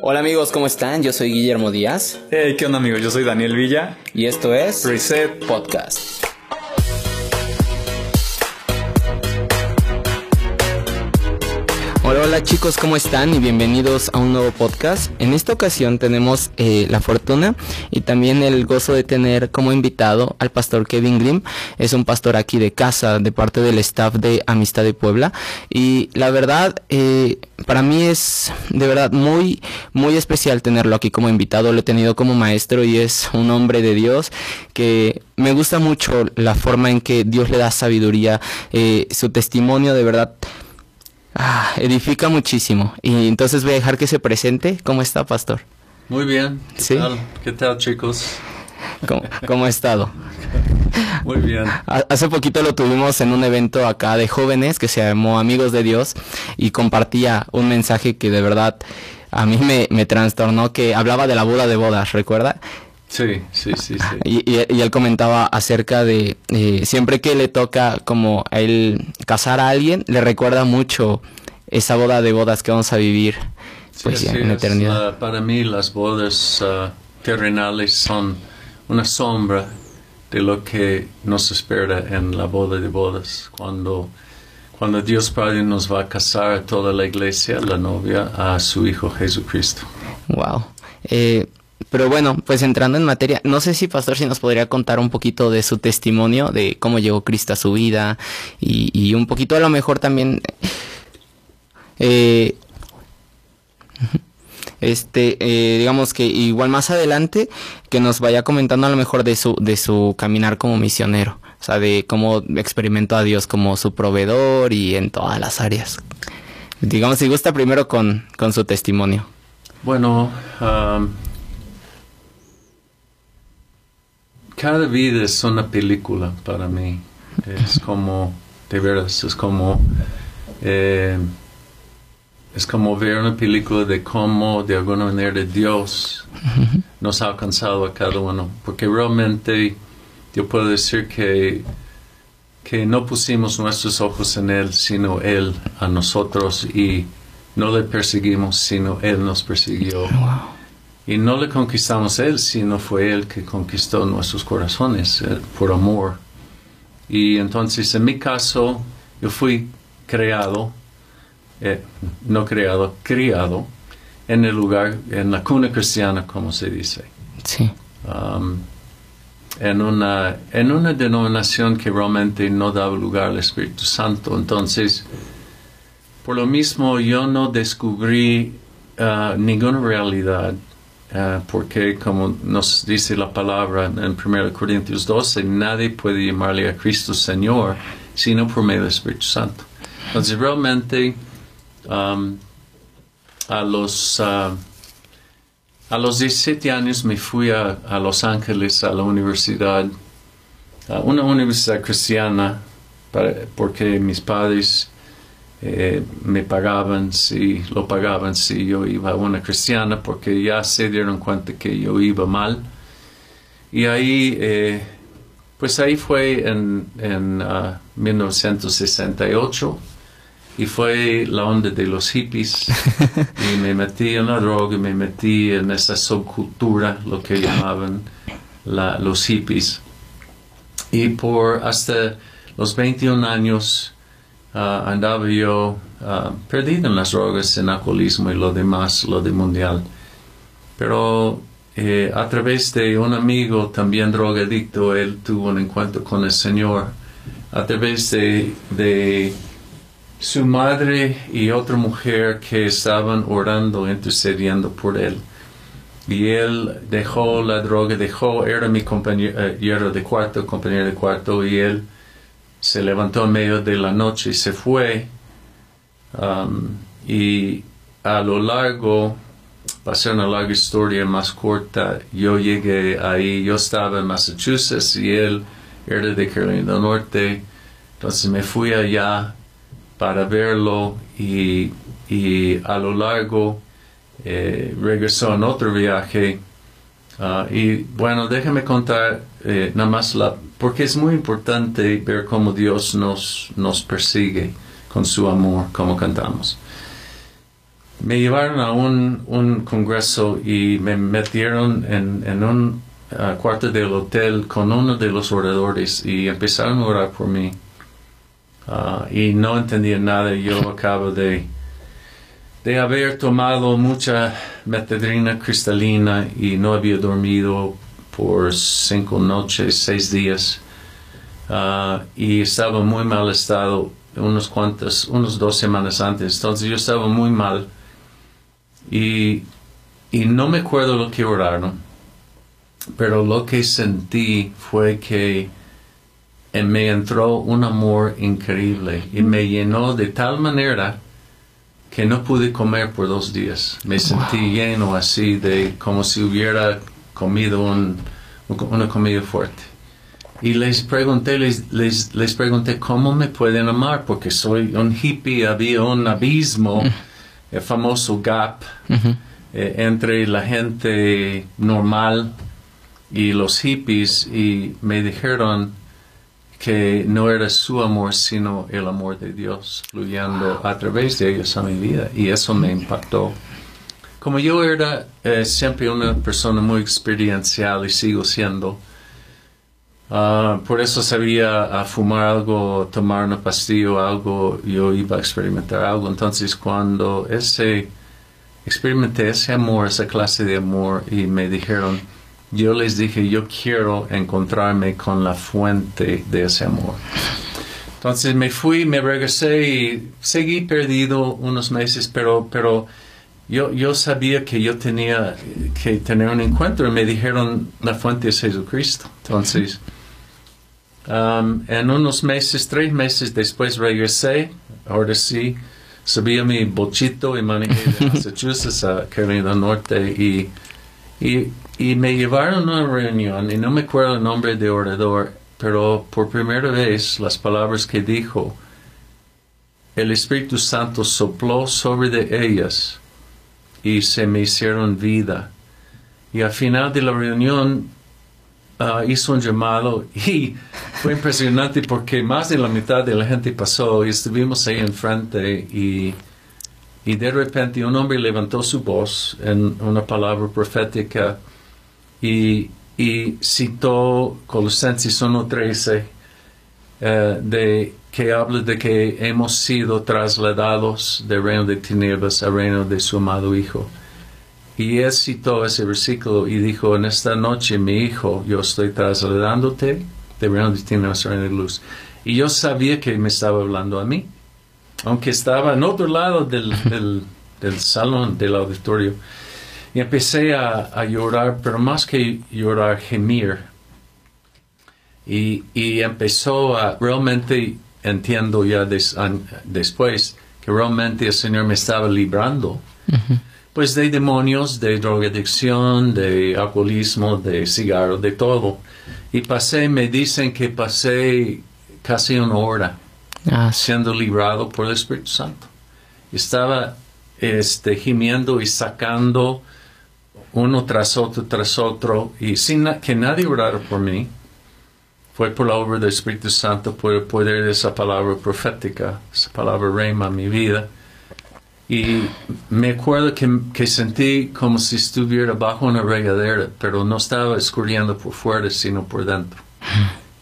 Hola amigos, ¿cómo están? Yo soy Guillermo Díaz. Hey, ¿qué onda amigos? Yo soy Daniel Villa. Y esto es Reset Podcast. Hola, chicos, ¿cómo están? Y bienvenidos a un nuevo podcast. En esta ocasión tenemos eh, la fortuna y también el gozo de tener como invitado al pastor Kevin Grimm. Es un pastor aquí de casa, de parte del staff de Amistad de Puebla. Y la verdad, eh, para mí es de verdad muy, muy especial tenerlo aquí como invitado. Lo he tenido como maestro y es un hombre de Dios que me gusta mucho la forma en que Dios le da sabiduría, eh, su testimonio de verdad Ah, edifica muchísimo. Y entonces voy a dejar que se presente. ¿Cómo está, pastor? Muy bien. ¿Qué Sí. tal? ¿Qué tal, chicos? ¿Cómo, cómo ha estado? Muy bien. Ha- Hace poquito lo tuvimos en un evento acá de jóvenes que se llamó Amigos de Dios y compartía un mensaje que de verdad a mí me, me trastornó, que hablaba de la boda de bodas, ¿recuerda? Sí, sí, sí, sí. Y, y- y él comentaba acerca de eh, siempre que le toca como a él casar a alguien, le recuerda mucho esa boda de bodas que vamos a vivir pues Sí, ya así en eternidad. Para mí las bodas ah, terrenales son una sombra de lo que nos espera en la boda de bodas. Cuando, cuando Dios Padre nos va a casar a toda la iglesia, la novia, a su Hijo Jesucristo. Wow. Eh, pero bueno, pues entrando en materia, no sé si Pastor si nos podría contar un poquito de su testimonio, de cómo llegó Cristo a su vida y, y un poquito a lo mejor también, eh, este, eh, digamos que igual más adelante que nos vaya comentando a lo mejor de su de su caminar como misionero, o sea, de cómo experimentó a Dios como su proveedor y en todas las áreas. Digamos, si gusta primero con, con su testimonio. Bueno, am, cada vida es una película para mí. Es como, de veras, es como, eh, es como ver una película de cómo, de alguna manera, Dios nos ha alcanzado a cada uno. Porque realmente yo puedo decir que, que no pusimos nuestros ojos en Él, sino Él a nosotros y no le perseguimos, sino Él nos persiguió. Y no le conquistamos a Él, sino fue Él que conquistó nuestros corazones eh, por amor. Y entonces, en mi caso, yo fui creado, eh, no creado, criado, en el lugar, en la cuna cristiana, como se dice. Sí. Um, en, una, en una denominación que realmente no daba lugar al Espíritu Santo. Entonces, por lo mismo, yo no descubrí ah, ninguna realidad, porque como nos dice la palabra en 1 Corintios 12, nadie puede llamarle a Cristo Señor sino por medio del Espíritu Santo. Entonces, realmente, um, a los... ah, a los 17 años me fui a, Los Ángeles a la universidad, a una universidad cristiana, porque mis padres eh, me pagaban si lo pagaban si yo iba a una cristiana, porque ya se dieron cuenta que yo iba mal. Y ahí, eh, pues ahí fue en, en ah, 1968 y fue la onda de los hippies y me metí en la droga, me metí en esa subcultura, lo que llamaban la- los hippies. Y por hasta los 21 años ah, andaba yo ah, perdido en las drogas, en alcoholismo y lo demás, lo de mundial. Pero eh, a través de un amigo también drogadicto, él tuvo un encuentro con el Señor. A través de, su madre y otra mujer que estaban orando, intercediendo por él. Y él dejó la droga, dejó, era mi compañero de cuarto, compañero de cuarto, y él se levantó en medio de la noche y se fue. Um, y a lo largo, para hacer una larga historia más corta, yo llegué ahí, yo estaba en Massachusetts y él era de Carolina del Norte, entonces me fui allá para verlo y, y a lo largo eh, regresó en otro viaje. Ah, y bueno, déjame contar eh, nada más la, porque es muy importante ver cómo Dios nos, nos persigue con su amor, como cantamos. me llevaron a un, un congreso y me metieron en, en un uh, cuarto del hotel con uno de los oradores y empezaron a orar por mí. Uh, y no entendía nada. Yo acabo de, de haber tomado mucha metadrina cristalina y no había dormido por cinco noches, seis días. Uh, y estaba muy mal estado unos cuantos, unos dos semanas antes. Entonces yo estaba muy mal y, y no me acuerdo lo que oraron, pero lo que sentí fue que me entró un amor increíble y me llenó de tal manera que no pude comer por dos días. Me sentí lleno así de como si hubiera comido un, una comida fuerte. Y les pregunté, les, les, les, pregunté cómo me pueden amar, porque soy un hippie, había un abismo, el famoso gap, uh -huh. eh, entre la gente normal y los hippies, y me dijeron que no era su amor, sino el amor de Dios fluyendo a través de ellos a mi vida, y eso me impactó. Como yo era eh, siempre una persona muy experiencial y sigo siendo, Uh, por eso sabía a fumar algo, tomar una pastilla, algo, yo iba a experimentar algo. Entonces cuando ese, experimenté ese amor, esa clase de amor y me dijeron, yo les dije, yo quiero encontrarme con la fuente de ese amor. Entonces me fui, me regresé y seguí perdido unos meses, pero, pero yo, yo sabía que yo tenía que tener un encuentro y me dijeron, la fuente es Jesucristo. Entonces... Um, en unos meses, tres meses después regresé, ahora sí, subí a mi bochito y manejé de Massachusetts a Carolina del Norte y, y, y, me llevaron a una reunión y no me acuerdo el nombre de orador, pero por primera vez las palabras que dijo, el Espíritu Santo sopló sobre de ellas y se me hicieron vida. Y al final de la reunión Uh, hizo un llamado y fue impresionante porque más de la mitad de la gente pasó y estuvimos ahí enfrente y, y de repente un hombre levantó su voz en una palabra profética y, y citó Colosenses 1.13 uh, de que habla de que hemos sido trasladados del reino de tinieblas al reino de su amado Hijo. Y él citó ese versículo y dijo, en esta noche, mi hijo, yo estoy trasladándote de reino de tinieblas reino de luz. Y yo sabía que me estaba hablando a mí, aunque estaba en otro lado del, del salón, del auditorio. Y empecé a, a, llorar, pero más que llorar, gemir. Y, y empezó a, realmente entiendo ya des, an, después, que realmente el Señor me estaba librando. Uh -huh pues de demonios, de drogadicción, de alcoholismo, de cigarro, de todo. Y pasé, me dicen que pasé casi una hora ah, sí. siendo librado por el Espíritu Santo. Estaba este, gimiendo y sacando uno tras otro, tras otro, y sin que nadie orara por mí. Fue por la obra del Espíritu Santo, por el poder de esa palabra profética, esa palabra reina en mi vida. Y me acuerdo que, que, sentí como si estuviera bajo una regadera, pero no estaba escurriendo por fuera, sino por dentro.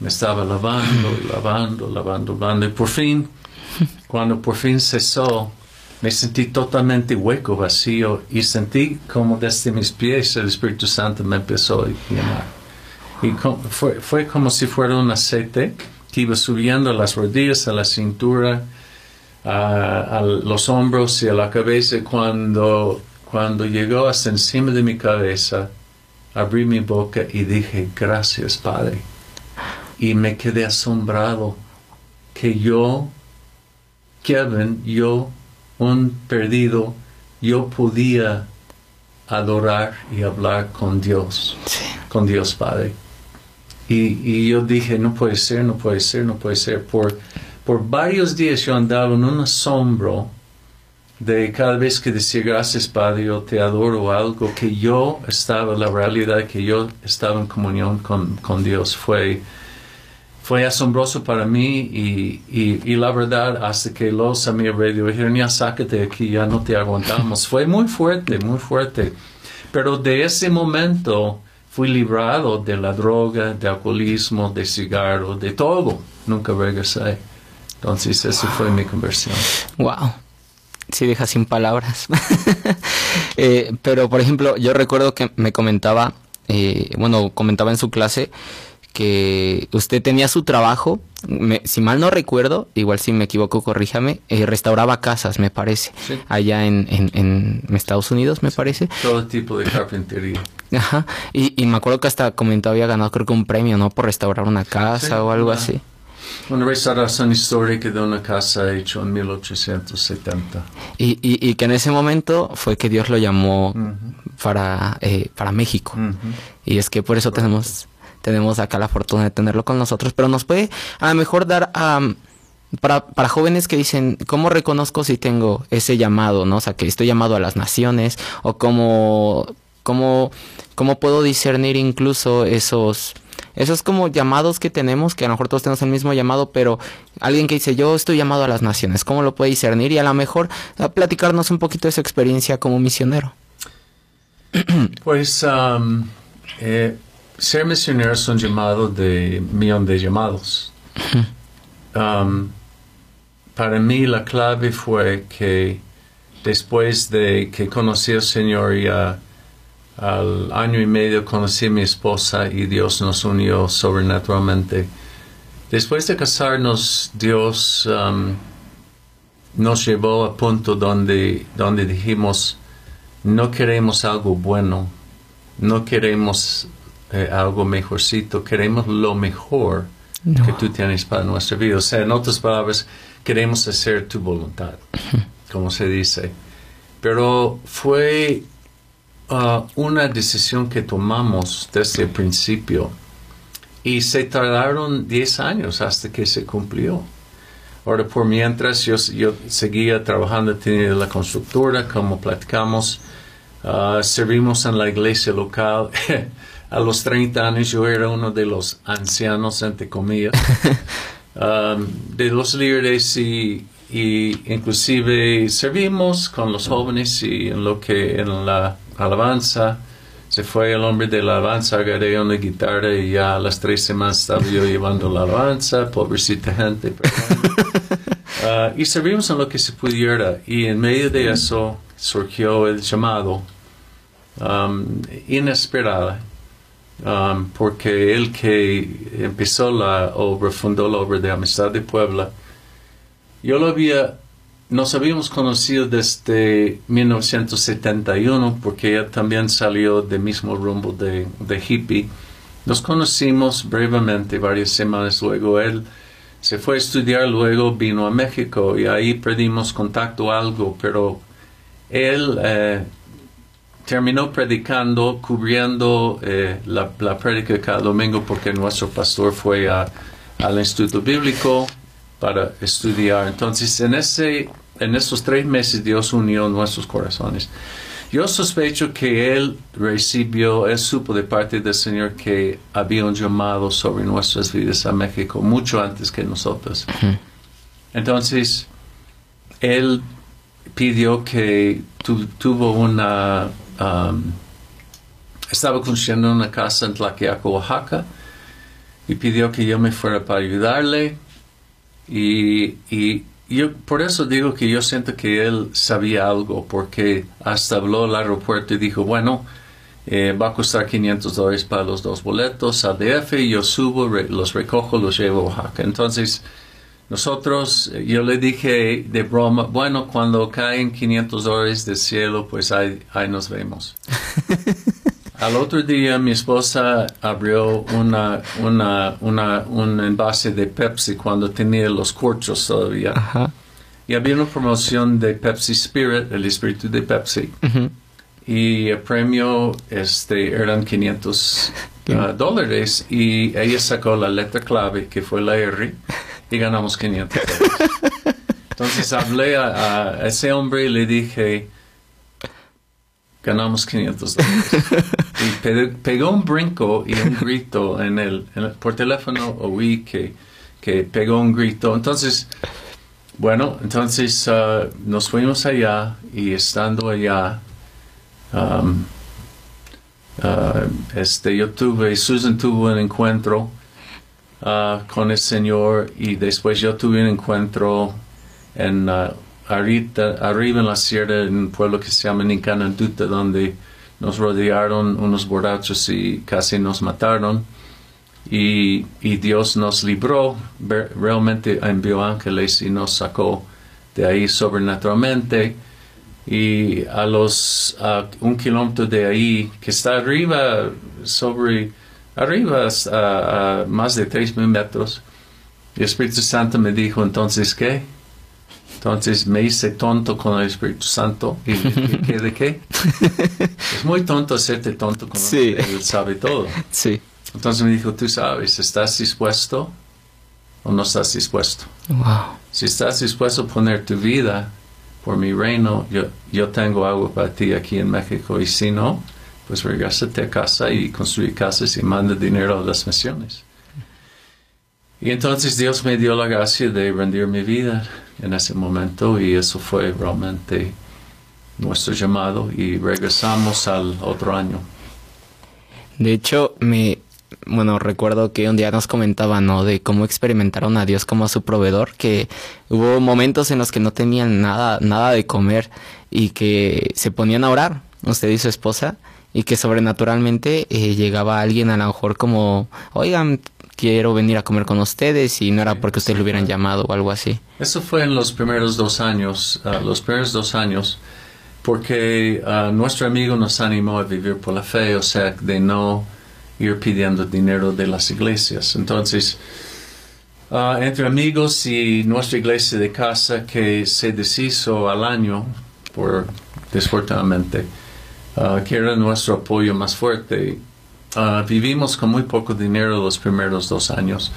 Me estaba lavando, lavando, lavando, lavando. Y por fin, cuando por fin cesó, me sentí totalmente hueco, vacío, y sentí como desde mis pies el Espíritu Santo me empezó a llenar. Y fue, fue como si fuera un aceite que iba subiendo a las rodillas, a la cintura, a, a, los hombros y a la cabeza cuando, cuando llegó hasta encima de mi cabeza, abrí mi boca y dije, gracias Padre. Y me quedé asombrado que yo, Kevin, yo, un perdido, yo podía adorar y hablar con Dios, sí. con Dios Padre. Y, y yo dije, no puede ser, no puede ser, no puede ser, por por varios días yo andaba en un asombro de cada vez que decía gracias Padre, yo te adoro algo, que yo estaba, la realidad que yo estaba en comunión con, con Dios fue, fue asombroso para mí y, y, la verdad hasta que los a mi alrededor dijeron ya sácate aquí, ya no te aguantamos. fue muy fuerte, muy fuerte. Pero de ese momento fui librado de la droga, de alcoholismo, de cigarro, de todo. Nunca regresé. Entonces, eso fue mi conversión. Wow. Sí, deja sin palabras. Eh, pero, por ejemplo, yo recuerdo que me comentaba, eh, bueno, comentaba en su clase que usted tenía su trabajo, si mal no recuerdo, igual si me equivoco, corríjame, eh, restauraba casas, me parece, allá en, en, Estados Unidos, me parece. Todo tipo de carpintería. Ajá, y, y, me acuerdo que hasta comentó había ganado creo que un premio, ¿no? Por restaurar una casa o algo así. Una restauración histórica de una casa hecha en 1870. Y, y, y, que en ese momento fue que Dios lo llamó para, eh, para México. Y es que por eso tenemos tenemos acá la fortuna de tenerlo con nosotros, pero nos puede a lo mejor dar para, para jóvenes que dicen, ¿cómo reconozco si tengo ese llamado, no? O sea, que estoy llamado a las naciones, o cómo, cómo, cómo puedo discernir incluso esos, esos como llamados que tenemos, que a lo mejor todos tenemos el mismo llamado, pero alguien que dice, yo estoy llamado a las naciones, ¿cómo lo puede discernir? Y a lo mejor a platicarnos un poquito de su experiencia como misionero. Pues eh, ser misionero es un llamado de millón de llamados. Um, para mí la clave fue que después de que conocí al Señor ya al año y medio conocí a mi esposa y Dios nos unió sobrenaturalmente. Después de casarnos, Dios um, nos llevó a punto donde, donde dijimos, no queremos algo bueno, no queremos eh, algo mejorcito, queremos lo mejor que tú tienes para nuestra vida. O sea, en otras palabras, queremos hacer tu voluntad, como se dice. Pero fue uh, una decisión que tomamos desde el principio y se tardaron 10 años hasta que se cumplió. Ahora, por mientras yo, yo seguía trabajando, tenía la constructora, como platicamos, uh, servimos en la iglesia local. a los 30 años yo era uno de los ancianos, entre comillas, um, de los líderes y, inclusive servimos con los jóvenes y en lo que en la alabanza. Se fue el hombre de la alabanza, agarré una guitarra y ya a las tres semanas estaba yo llevando la alabanza, pobrecita gente. Uh, y servimos en lo que se pudiera. Y en medio de eso surgió el llamado um, inesperado Um, porque él que empezó la obra, fundó la obra de Amistad de Puebla, yo lo había, nos habíamos conocido desde 1971 porque él también salió del mismo rumbo de, de hippie. Nos conocimos brevemente varias semanas luego. Él se fue a estudiar, luego vino a México y ahí perdimos contacto algo, pero él eh, terminó predicando, cubriendo eh, la, la prédica cada domingo porque nuestro pastor fue al Instituto Bíblico para estudiar. Entonces, en, ese, en esos tres meses Dios unió nuestros corazones. Yo sospecho que Él recibió, Él supo de parte del Señor que había un llamado sobre nuestras vidas a México mucho antes que nosotros. Entonces, Él pidió que tuvo una Um, estaba construyendo una casa en Tlaquiaco, Oaxaca, y pidió que yo me fuera para ayudarle. Y, yo por eso digo que yo siento que él sabía algo, porque hasta habló al aeropuerto y dijo, bueno, eh, va a costar 500 dólares para los dos boletos al DF, yo subo, los recojo, los llevo a Oaxaca. Entonces, nosotros, yo le dije de broma, bueno, cuando caen 500 dólares del cielo, pues ahí, ahí nos vemos. Al otro día mi esposa abrió una, una, una, un envase de Pepsi cuando tenía los corchos todavía. Y había una promoción de Pepsi Spirit, el espíritu de Pepsi. Y el premio este, eran 500 ah, dólares. Y ella sacó la letra clave, que fue la R y ganamos 500 Entonces hablé a, ese hombre y le dije, ganamos 500 dólares. y pe- pegó un brinco y un grito en el, en el- por teléfono oí que, que pegó un grito. Entonces, bueno, entonces ah, nos fuimos allá y estando allá, um, ah, este, yo tuve, Susan tuvo un encuentro ah, con el Señor y después yo tuve un encuentro en ah, arriba, arriba en la sierra en un pueblo que se llama Nincananduta donde nos rodearon unos borrachos y casi nos mataron. Y, y Dios nos libró, realmente envió ángeles y nos sacó de ahí sobrenaturalmente. Y a los un kilómetro de ahí que está arriba sobre arriba a, a más de tres mil metros el Espíritu Santo me dijo entonces qué entonces me hice tonto con el Espíritu Santo y, y ¿qué de qué es muy tonto hacerte tonto con Sí. él sabe todo Sí. entonces me dijo tú sabes estás dispuesto o no estás dispuesto Wow. si estás dispuesto a poner tu vida por mi reino, yo, yo tengo algo para ti aquí en México. Y si no, pues regresate a casa y construye casas y manda dinero a las misiones. Y entonces Dios me dio la gracia de rendir mi vida en ese momento y eso fue realmente nuestro llamado y regresamos al otro año. De hecho, me, bueno, recuerdo que un día nos comentaba, ¿no? De cómo experimentaron a Dios como su proveedor, que hubo momentos en los que no tenían nada, nada de comer y que se ponían a orar, usted y su esposa, y que sobrenaturalmente eh, llegaba alguien a lo mejor como, oigan, quiero venir a comer con ustedes y no era porque ustedes lo hubieran llamado o algo así. Eso fue en los primeros dos años, ah, los primeros dos años, porque ah, nuestro amigo nos animó a vivir por la fe, o sea, de no ir pidiendo dinero de las iglesias. Entonces, ah, entre amigos y nuestra iglesia de casa que se deshizo al año, por desafortunadamente, ah, que era nuestro apoyo más fuerte, ah, vivimos con muy poco dinero los primeros dos años.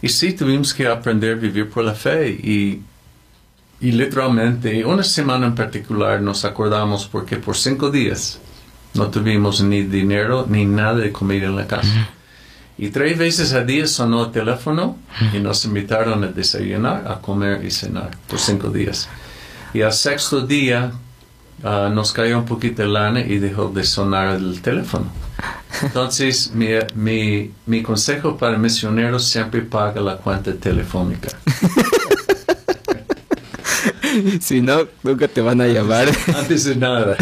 Y sí, tuvimos que aprender a vivir por la fe y, y literalmente una semana en particular nos acordamos porque por cinco días no tuvimos ni dinero ni nada de comida en la casa. Y tres veces al día sonó el teléfono y nos invitaron a desayunar, a comer y cenar por cinco días. Y al sexto día ah, nos cayó un poquito de lana y dejó de sonar el teléfono. Entonces, mi, mi, mi consejo para misioneros siempre paga la cuenta telefónica. si no, nunca te van a llamar Antes de nada.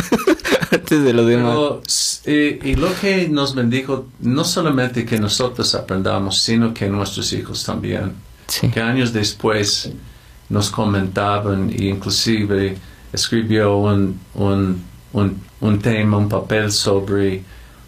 antes de lo demás. Pero, eh, y lo que nos bendijo, no solamente que nosotros aprendamos, sino que nuestros hijos también. Sí. Que años después nos comentaban e inclusive escribió un, un, un, un tema, un papel sobre,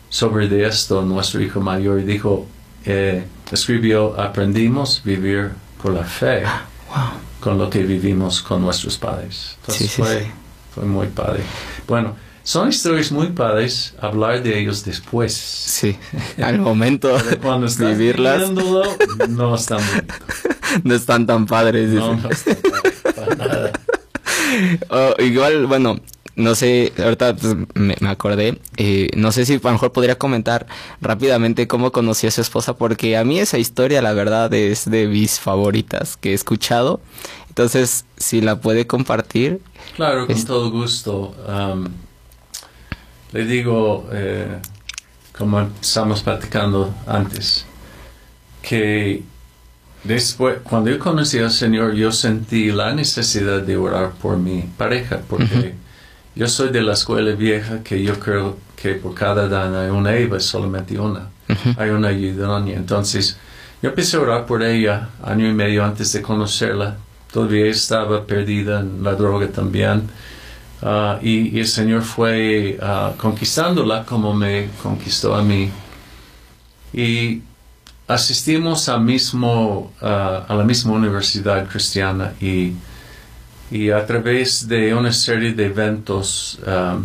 sobre de esto, nuestro hijo mayor, y dijo, eh, escribió, aprendimos vivir por la fe Wow. con lo que vivimos con nuestros padres. Entonces Sí, sí, fue, sí. fue muy padre. Bueno, son historias muy padres, hablar de ellos después. Sí. Al momento Pero cuando de estás vivirlas no está bonito. no están tan padres. No, no está padre, para nada. Oh, igual, bueno, no sé, ahorita pues, me, me acordé, eh, no sé si a lo mejor podría comentar rápidamente cómo conocí a su esposa, porque a mí esa historia, la verdad, es de mis favoritas que he escuchado. Entonces, si la puede compartir, Claro, con Es- todo gusto. Am, le digo, eh, como estamos platicando antes, que después, cuando yo conocí al Señor, yo sentí la necesidad de orar por mi pareja, porque Ujú. yo soy de la escuela vieja que yo creo que por cada Adán hay una Eva, solamente una. Ujú. Hay una idónea. Entonces, yo empecé a orar por ella año y medio antes de conocerla. Todavía estaba perdida en la droga también. Ah, y, y el Señor fue ah, conquistándola como me conquistó a mí. Y asistimos mismo, ah, a la misma universidad cristiana y, y a través de una serie de eventos ah,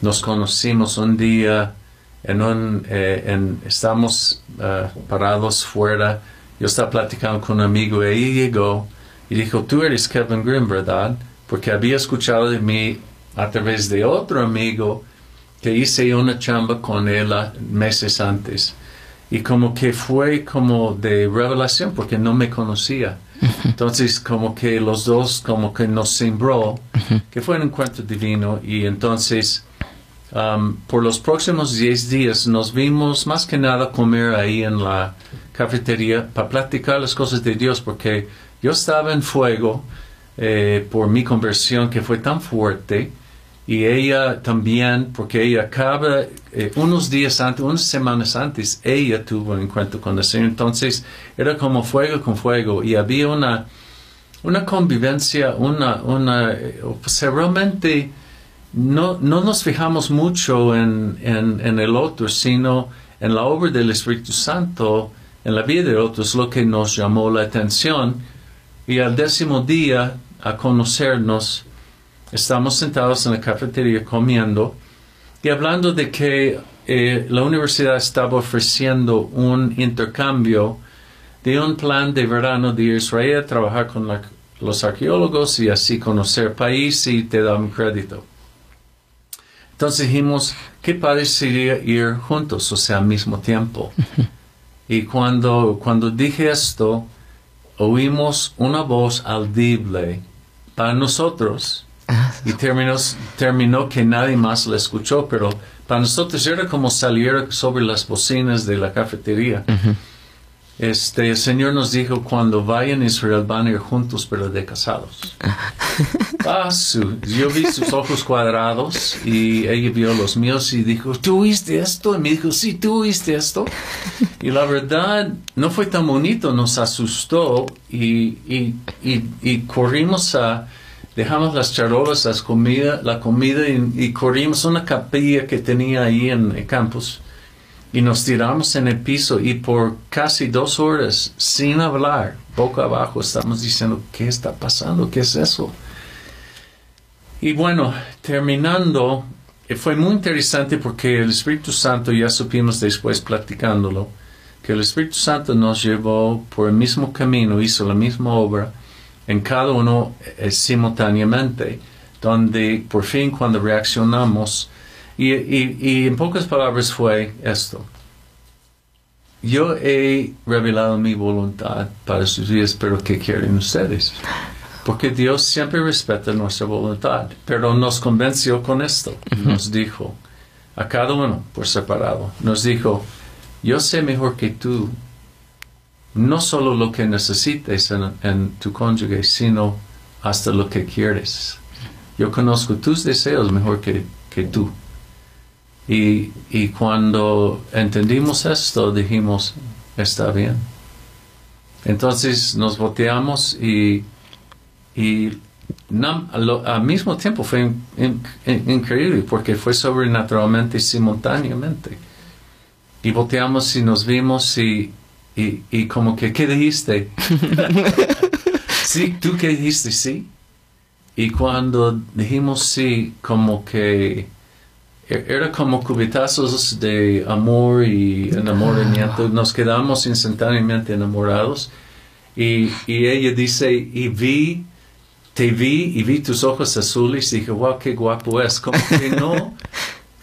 nos conocimos un día en un, eh, estamos ah, parados fuera. Yo estaba platicando con un amigo y ahí llegó y dijo, tú eres Kevin Grimm, ¿verdad? Porque había escuchado de mí a través de otro amigo que hice una chamba con él meses antes. Y como que fue como de revelación porque no me conocía. Entonces como que los dos como que nos sembró, que fue un encuentro divino. Y entonces um, por los próximos 10 días nos vimos más que nada comer ahí en la cafetería para platicar las cosas de Dios porque yo estaba en fuego eh, por mi conversión que fue tan fuerte y ella también porque ella acaba eh, unos días antes, unas semanas antes, ella tuvo un encuentro con el Señor. Entonces era como fuego con fuego y había una, una convivencia, una, una, sea, realmente no, no nos fijamos mucho en, en, en el otro, sino en la obra del Espíritu Santo, en la vida del otro, es lo que nos llamó la atención. Y al décimo día, a conocernos, estamos sentados en la cafetería comiendo y hablando de que eh, la universidad estaba ofreciendo un intercambio de un plan de verano de Israel, trabajar con la- los arqueólogos y así conocer el país y te dan crédito. Entonces dijimos, ¿qué parecería ir juntos, o sea, al mismo tiempo? y cuando, cuando dije esto, oímos una voz audible para nosotros y terminó, terminó que nadie más la escuchó, pero para nosotros era como salir sobre las bocinas de la cafetería. Este, el Señor nos dijo, cuando vayan a Israel van a ir juntos, pero de casados. Ah, su- yo vi sus ojos cuadrados y ella vio los míos y dijo, ¿tú viste esto? Y me dijo, sí, tú viste esto. Y la verdad, no fue tan bonito, nos asustó y, y, y, y corrimos a, dejamos las charolas, las comida, la comida y, y corrimos una capilla que tenía ahí en el campus y nos tiramos en el piso y por casi dos horas sin hablar, boca abajo, estamos diciendo, ¿qué está pasando? ¿Qué es eso? Y bueno, terminando, eh, fue muy interesante porque el Espíritu Santo, ya supimos después platicándolo, que el Espíritu Santo nos llevó por el mismo camino, hizo la misma obra en cada uno simultáneamente, donde por fin cuando reaccionamos, y, y- y en pocas palabras fue esto. Yo he revelado mi voluntad para sus días, pero ¿qué quieren ustedes? Porque Dios siempre respeta nuestra voluntad, pero nos convenció con esto. Nos dijo a cada uno por separado, nos dijo, yo sé mejor que tú no solo lo que necesites en, tu cónyuge, sino hasta lo que quieres. Yo conozco tus deseos mejor que, que tú. Y, y cuando entendimos esto, dijimos, está bien. Entonces nos volteamos y, y lo- al mismo tiempo fue in- in- in- increíble porque fue sobrenaturalmente simultáneamente. Y volteamos y nos vimos y, y, y como que, ¿qué dijiste? sí, ¿tú qué dijiste? Sí. Y cuando dijimos sí, como que e- era como cubitazos de amor y enamoramiento. Nos quedamos instantáneamente enamorados. Y, y ella dice, y vi, te vi y vi tus ojos azules y dije, wow, qué guapo es. Como que no.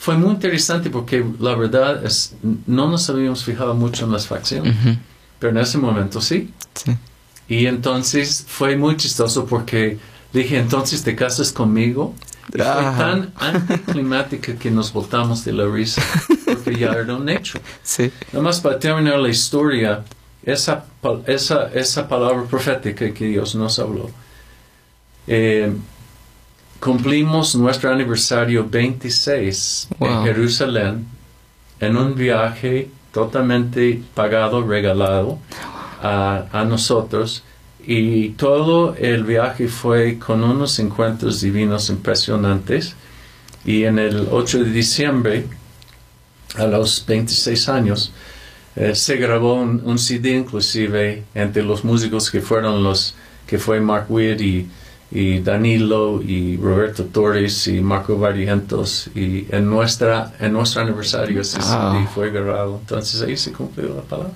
Fue muy interesante porque la verdad es, no nos habíamos fijado mucho en las facciones, ujú, pero en ese momento sí. sí. Y entonces fue muy chistoso porque dije, entonces te casas conmigo. Y fue Ah. tan anticlimática que nos botamos de la risa, porque ya era un hecho. Sí. Nomás para terminar la historia, esa, esa, esa palabra profética que Dios nos habló, eh, cumplimos nuestro aniversario 26 en Wow. Jerusalén en un viaje totalmente pagado, regalado a, a nosotros. Y todo el viaje fue con unos encuentros divinos impresionantes. Y en el 8 de diciembre, a los 26 años, eh, se grabó un, un CD inclusive entre los músicos que fueron los que fue Mark Witt y, y Danilo y Roberto Torres y Marco Barrientos y en nuestra en nuestro aniversario ese Wow. CD fue grabado entonces ahí se cumplió la palabra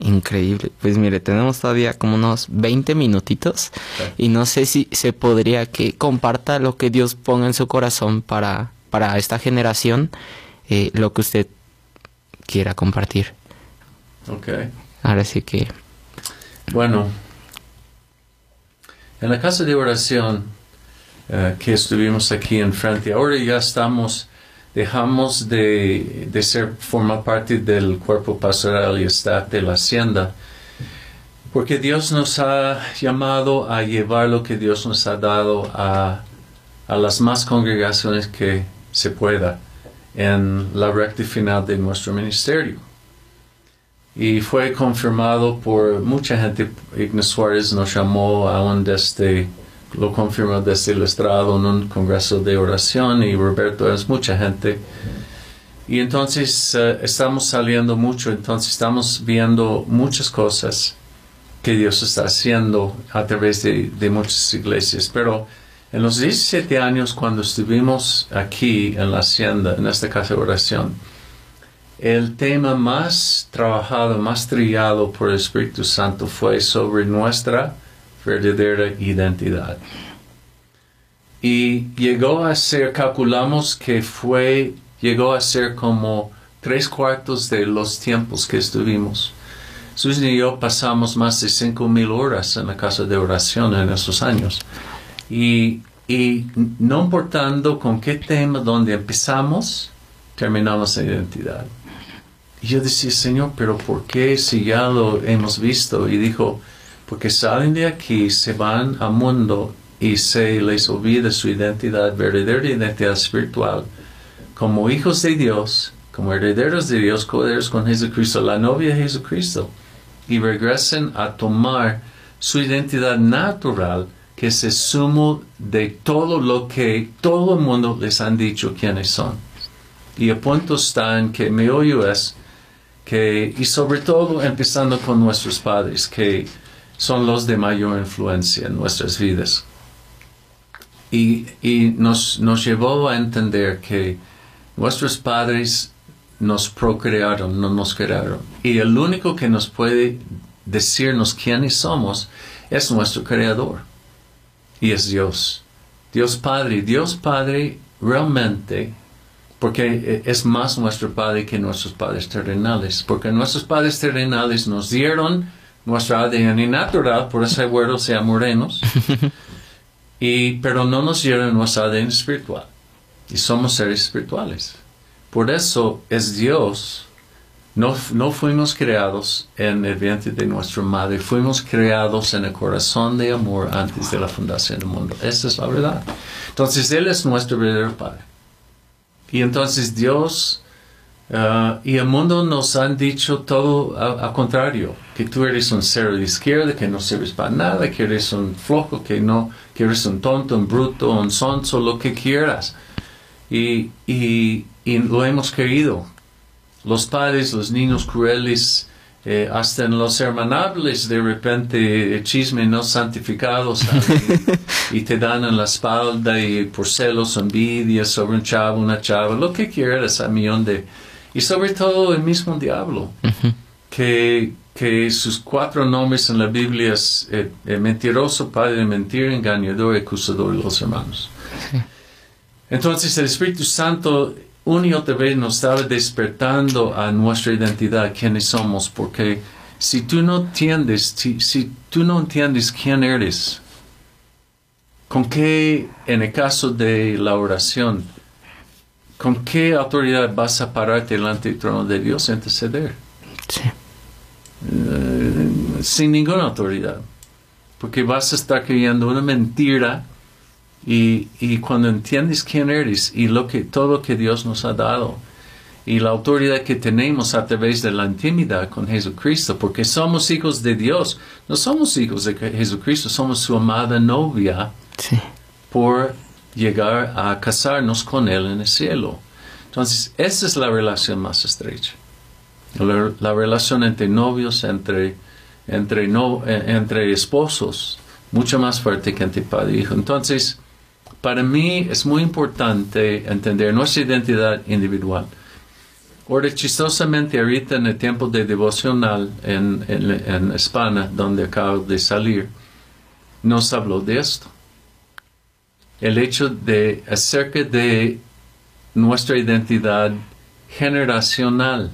Increíble. Pues mire, tenemos todavía como unos 20 minutitos y no sé si se podría que comparta lo que Dios ponga en su corazón para para esta generación eh, lo que usted quiera compartir. Ok. Ahora sí que... Bueno, en la casa de oración eh, que estuvimos aquí enfrente, ahora ya estamos, dejamos de, de ser, formar parte del cuerpo pastoral y staff de la hacienda, porque Dios nos ha llamado a llevar lo que Dios nos ha dado a, a las más congregaciones que se pueda en la recta final de nuestro ministerio y fue confirmado por mucha gente. Ignacio Suárez nos llamó aún desde, lo confirmó desde el estrado en un congreso de oración y Roberto es mucha gente. Y entonces eh, estamos saliendo mucho, entonces estamos viendo muchas cosas que Dios está haciendo a través de, de muchas iglesias. Pero en los 17 años cuando estuvimos aquí en la hacienda, en esta casa de oración, el tema más trabajado, más trillado por el Espíritu Santo fue sobre nuestra verdadera identidad. Y llegó a ser, calculamos que fue, llegó a ser como tres cuartos de los tiempos que estuvimos. Susan y yo pasamos más de cinco mil horas en la casa de oración en esos años. Y, y no importando con qué tema, donde empezamos, terminamos la identidad. Y yo decía, Señor, pero ¿por qué si ya lo hemos visto? Y dijo, porque salen de aquí, se van al mundo y se les olvida su identidad, verdadera identidad espiritual, como hijos de Dios, como herederos de Dios, coherederos con Jesucristo, la novia de Jesucristo, y regresen a tomar su identidad natural, que es el sumo de todo lo que todo el mundo les han dicho quiénes son. Y el punto está en que me oyo es, que, y sobre todo empezando con nuestros padres, que son los de mayor influencia en nuestras vidas. Y, y nos, nos llevó a entender que nuestros padres nos procrearon, no nos crearon. Y el único que nos puede decirnos quiénes somos es nuestro creador. Y es Dios. Dios Padre. Dios Padre realmente porque es más nuestro Padre que nuestros padres terrenales, porque nuestros padres terrenales nos dieron nuestra ADN natural, por eso abuelos sean morenos, y, pero no nos dieron nuestra ADN espiritual, y somos seres espirituales. Por eso es Dios, no, no fuimos creados en el vientre de nuestra madre, fuimos creados en el corazón de amor antes de la fundación del mundo. Esa es la verdad. Entonces Él es nuestro verdadero Padre. Y entonces Dios uh, y el mundo nos han dicho todo al contrario, que tú eres un ser de izquierda, que no sirves para nada, que eres un flojo, que no, que eres un tonto, un bruto, un sonso, lo que quieras. Y, y, y lo hemos querido. Los padres, los niños crueles, eh, hasta en los hermanables de repente el chisme no santificado y, te dan en la espalda y por celos envidia sobre un chavo, una chava, lo que quieras a millón de... Y sobre todo el mismo diablo, que, que sus cuatro nombres en la Biblia es eh, mentiroso, padre de mentira, engañador y acusador de los hermanos. Entonces el Espíritu Santo una y otra vez nos estaba despertando a nuestra identidad, quiénes somos, porque si tú no entiendes, si, tú no entiendes quién eres, con qué, en el caso de la oración, con qué autoridad vas a pararte delante del trono de Dios a interceder. Sí. Eh, sin ninguna autoridad. Porque vas a estar creyendo una mentira y, y, cuando entiendes quién eres y lo que, todo lo que Dios nos ha dado y la autoridad que tenemos a través de la intimidad con Jesucristo, porque somos hijos de Dios, no somos hijos de Jesucristo, somos su amada novia por llegar a casarnos con Él en el cielo. Entonces, esa es la relación más estrecha. La, la relación entre novios, entre, entre, no, eh, entre esposos, mucho más fuerte que entre padre e hijo. Entonces, para mí es muy importante entender nuestra identidad individual. Ahora, chistosamente, ahorita en el tiempo de devocional en, en, España, donde acabo de salir, nos habló de esto. El hecho de acerca de nuestra identidad generacional,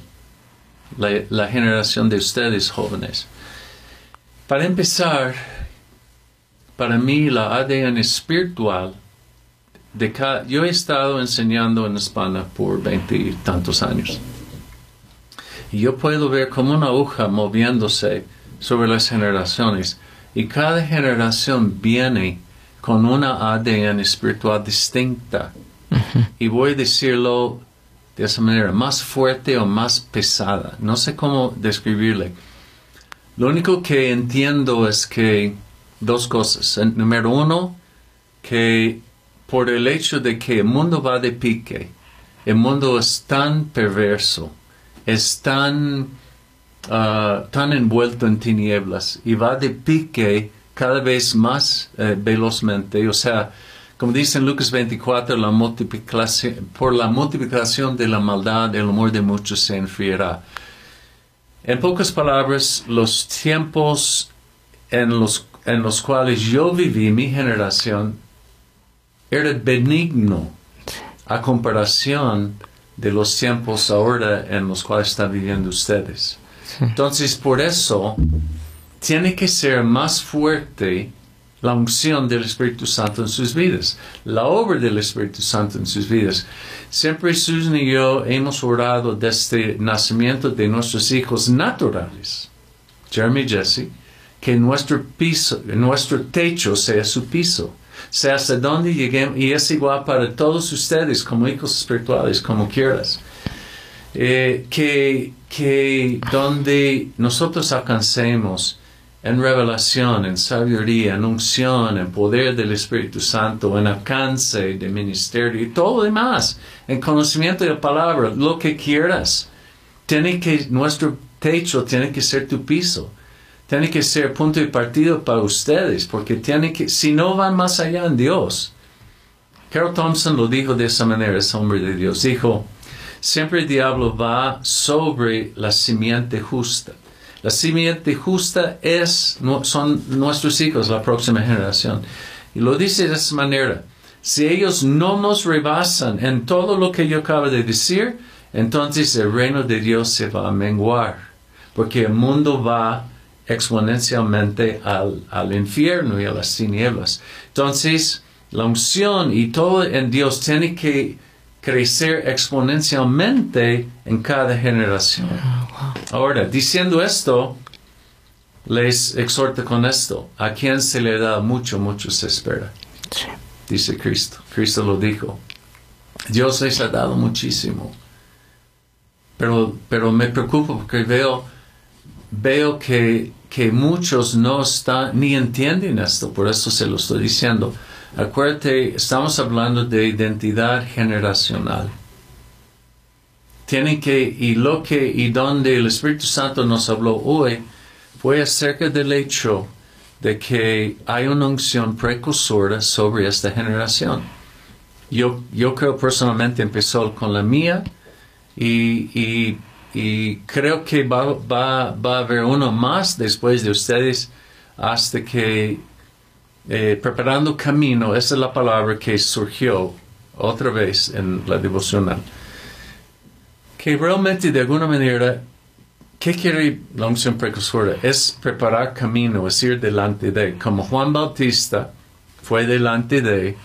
la, la generación de ustedes jóvenes. Para empezar, para mí la ADN espiritual de cada, yo he estado enseñando en España por veinte tantos años. Y yo puedo ver como una aguja moviéndose sobre las generaciones. Y cada generación viene con una ADN espiritual distinta. Y voy a decirlo de esa manera, más fuerte o más pesada. No sé cómo describirle. Lo único que entiendo es que dos cosas. Número uno, que por el hecho de que el mundo va de pique, el mundo es tan perverso, es tan, ah, tan envuelto en tinieblas y va de pique cada vez más eh, velozmente. O sea, como dice en Lucas 24, la multiplicación, por la multiplicación de la maldad, el amor de muchos se enfriará. En pocas palabras, los tiempos en los, en los cuales yo viví, mi generación, era benigno a comparación de los tiempos ahora en los cuales están viviendo ustedes. Entonces, por eso, tiene que ser más fuerte la unción del Espíritu Santo en sus vidas, la obra del Espíritu Santo en sus vidas. Siempre Susan y yo hemos orado desde el nacimiento de nuestros hijos naturales, Jeremy y Jesse, que nuestro piso, nuestro techo sea su piso, sea hasta donde lleguemos, y es igual para todos ustedes como hijos espirituales, como quieras. Eh, que, que donde nosotros alcancemos en revelación, en sabiduría, en unción, en poder del Espíritu Santo, en alcance de ministerio y todo lo demás, en conocimiento de la palabra, lo que quieras. Tiene que, nuestro techo tiene que ser tu piso. Tiene que ser punto de partido para ustedes, porque tiene que, si no van más allá en Dios. Carol Thompson lo dijo de esa manera, ese hombre de Dios. Dijo, siempre el diablo va sobre la simiente justa. La simiente justa es, son nuestros hijos, la próxima generación. Y lo dice de esa manera. Si ellos no nos rebasan en todo lo que yo acabo de decir, entonces el reino de Dios se va a menguar. Porque el mundo va exponencialmente al, al infierno y a las tinieblas. Entonces, la unción y todo en Dios tiene que crecer exponencialmente en cada generación. Ahora, diciendo esto, les exhorto con esto, a quien se le da mucho, mucho se espera. Dice Cristo. Cristo lo dijo. Dios les ha dado muchísimo. Pero, pero me preocupo porque veo, veo que, que muchos no están, ni entienden esto, por eso se lo estoy diciendo. Acuérdate, estamos hablando de identidad generacional. Tienen que, y lo que, y donde el Espíritu Santo nos habló hoy, fue acerca del hecho de que hay una unción precursora sobre esta generación. Yo, yo creo personalmente empezó con la mía y, y, y creo que va, va, va a haber uno más después de ustedes hasta que eh, preparando camino, esa es la palabra que surgió otra vez en la devocional. Que realmente de alguna manera, ¿qué quiere la unción precursora? Es preparar camino, es ir delante de, como Juan Bautista fue delante de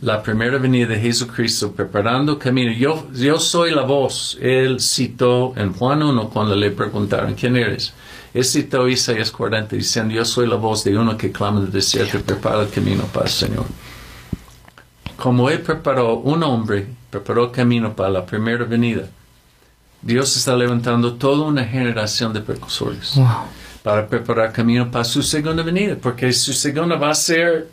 la primera venida de Jesucristo, preparando camino. Yo, yo soy la voz. Él citó en Juan 1 cuando le preguntaron, ¿quién eres? Él citó Isaías 40 diciendo, yo soy la voz de uno que clama del desierto y prepara el camino para el Señor. Como Él preparó un hombre, preparó el camino para la primera venida, Dios está levantando toda una generación de precursores para preparar camino para su segunda venida, porque su segunda va a ser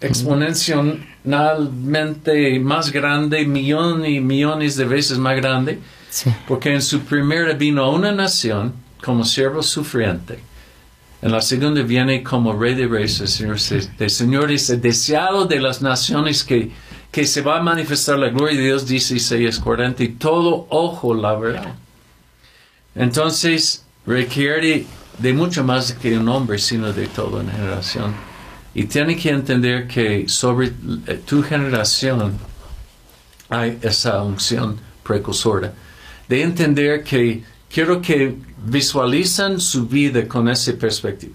exponencialmente más grande, millones y millones de veces más grande, porque en su primera vino a una nación como siervo sufriente. En la segunda viene como rey de reyes, el Señor, el Señor es el deseado de las naciones que, que se va a manifestar la gloria de Dios, dice Isaías 40, y todo ojo la verá. Entonces requiere de mucho más que un hombre, sino de toda una generación. Y tiene que entender que sobre eh, tu generación hay esa unción precursora. De entender que quiero que visualizan su vida con esa perspectiva.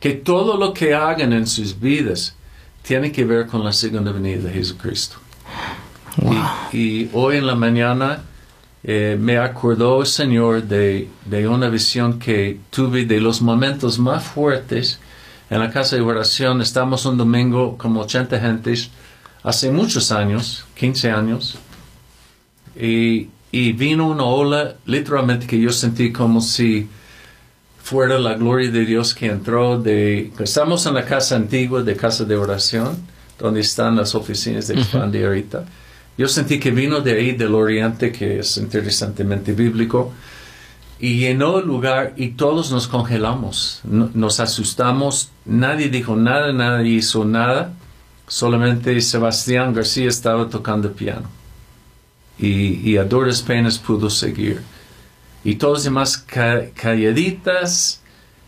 Que todo lo que hagan en sus vidas tiene que ver con la segunda venida de Jesucristo. Y, y hoy en la mañana eh, me acordó el Señor de, de una visión que tuve de los momentos más fuertes en la casa de oración. Estamos un domingo como 80 gentes hace muchos años, 15 años, y, y vino una ola literalmente que yo sentí como si fuera la gloria de Dios que entró de... Estamos en la casa antigua de casa de oración, donde están las oficinas de Expandir ahorita. Yo sentí que vino de ahí, del oriente, que es interesantemente bíblico, y llenó el lugar y todos nos congelamos, no- nos asustamos, nadie dijo nada, nadie hizo nada, solamente Sebastián García estaba tocando piano. Y, y a duras penas pudo seguir. Y todos los demás ca- calladitas,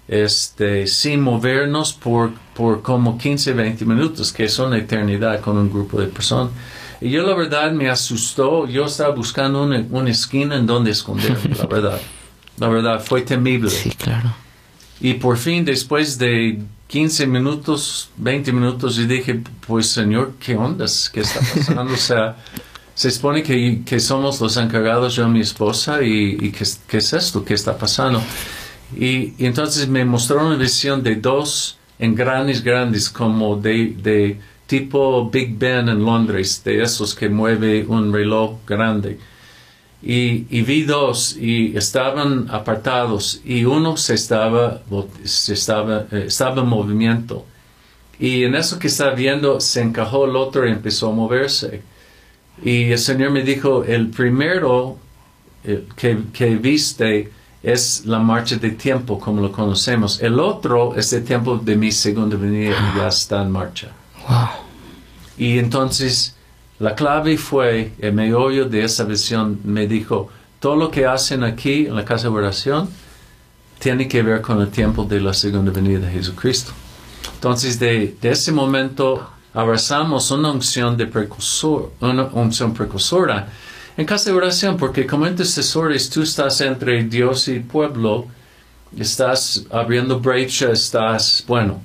este, sin movernos por, por como 15, 20 minutos, que es una eternidad con un grupo de personas. Y yo la verdad me asustó, yo estaba buscando una, una esquina en donde esconderme, la verdad. La verdad, fue temible. Sí, claro. Y por fin, después de 15 minutos, 20 minutos, dije, pues Señor, ¿qué ondas? ¿Qué está pasando? o sea, se supone que, que somos los encargados, yo y mi esposa, y, y ¿qué, qué es esto? ¿Qué está pasando? Y, y entonces me mostró una visión de dos engranes grandes, como de, de tipo Big Ben en Londres, de esos que mueve un reloj grande. Y, y vi dos y estaban apartados y uno se estaba, se estaba, eh, estaba en movimiento. Y en eso que estaba viendo se encajó el otro y empezó a moverse. Y el Señor me dijo, el primero eh, que, que viste es la marcha de tiempo como lo conocemos. El otro es el tiempo de mi segunda venida y ya está en marcha. Wow. Y entonces la clave fue, el meollo de esa visión me dijo, todo lo que hacen aquí en la casa de oración tiene que ver con el tiempo de la segunda venida de Jesucristo. Entonces de, ese momento abrazamos una unción de precursor, una unción precursora en casa de oración, porque como intercesores tú estás entre Dios y pueblo, estás abriendo brecha, estás, bueno,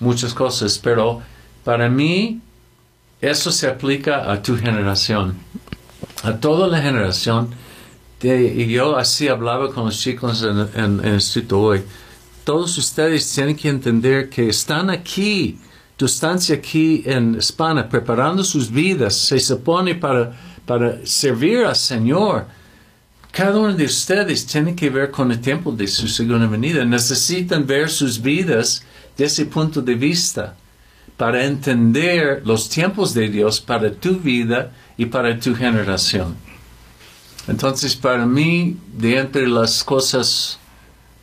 muchas cosas, pero para mí eso se aplica a tu generación, a toda la generación. De- y yo así hablaba con los chicos en, en, en el instituto hoy. Todos ustedes tienen que entender que están aquí, tu estancia aquí en España, preparando sus vidas, se supone para, para servir al Señor. Cada uno de ustedes tiene que ver con el tiempo de su segunda venida. Necesitan ver sus vidas desde ese punto de vista para entender los tiempos de Dios para tu vida y para tu generación. Entonces, para mí, de entre las cosas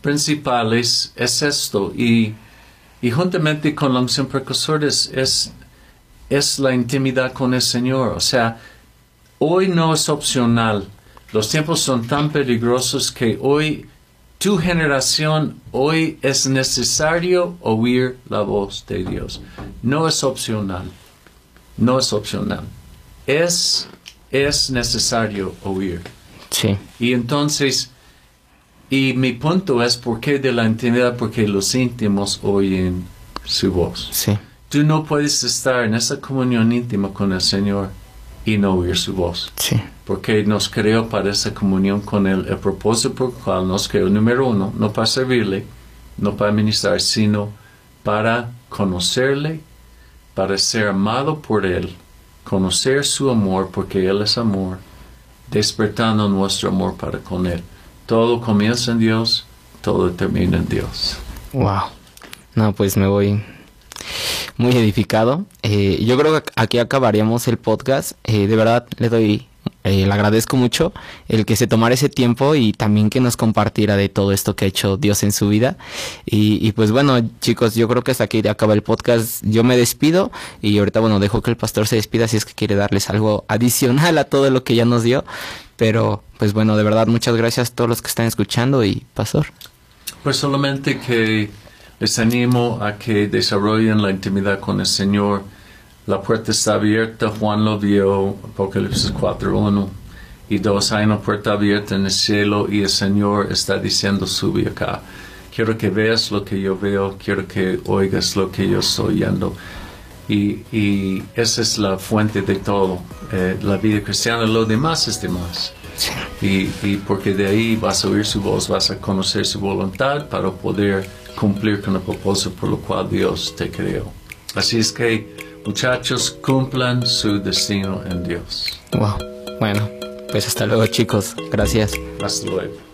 principales es esto. Y, y juntamente con la unción precursora es, es, es la intimidad con el Señor. O sea, hoy no es opcional. Los tiempos son tan peligrosos que hoy, tu generación, hoy es necesario oír la voz de Dios. No es opcional. No es opcional. Es, es necesario oír. Sí. Y entonces, y mi punto es por qué de la intimidad, porque los íntimos oyen su voz. Sí. Tú no puedes estar en esa comunión íntima con el Señor y no oír su voz, Sí. Porque nos creó para esa comunión con Él. El propósito por el cual nos creó, número uno, no para servirle, no para ministrar, sino para conocerle, para ser amado por Él, conocer su amor, porque Él es amor, despertando nuestro amor para con Él. Todo comienza en Dios, todo termina en Dios. Wow. No, pues me voy muy edificado. Eh, yo creo que aquí acabaríamos el podcast. Eh, de verdad le doy, eh, le agradezco mucho el que se tomara ese tiempo y también que nos compartiera de todo esto que ha hecho Dios en su vida. Y, pues bueno, chicos, yo creo que hasta aquí acaba el podcast. Yo me despido y ahorita, bueno, dejo que el pastor se despida si es que quiere darles algo adicional a todo lo que ya nos dio. Pero, pues bueno, de verdad, muchas gracias a todos los que están escuchando y pastor. Pues solamente que Les animo a que desarrollen la intimidad con el Señor. La puerta está abierta, Juan lo vio, Apocalipsis 4, 1 y 2. Hay una puerta abierta en el cielo y el Señor está diciendo, sube acá. Quiero que veas lo que yo veo, quiero que oigas lo que yo estoy oyendo. Y, y esa es la fuente de todo. Eh, la vida cristiana, lo demás es demás. Y, y porque de ahí vas a oír su voz, vas a conocer su voluntad para poder cumplir con el propósito por lo cual Dios te creó. Así es que, muchachos, cumplan su destino en Dios. Wow. Bueno, pues hasta luego chicos. Gracias. Hasta luego.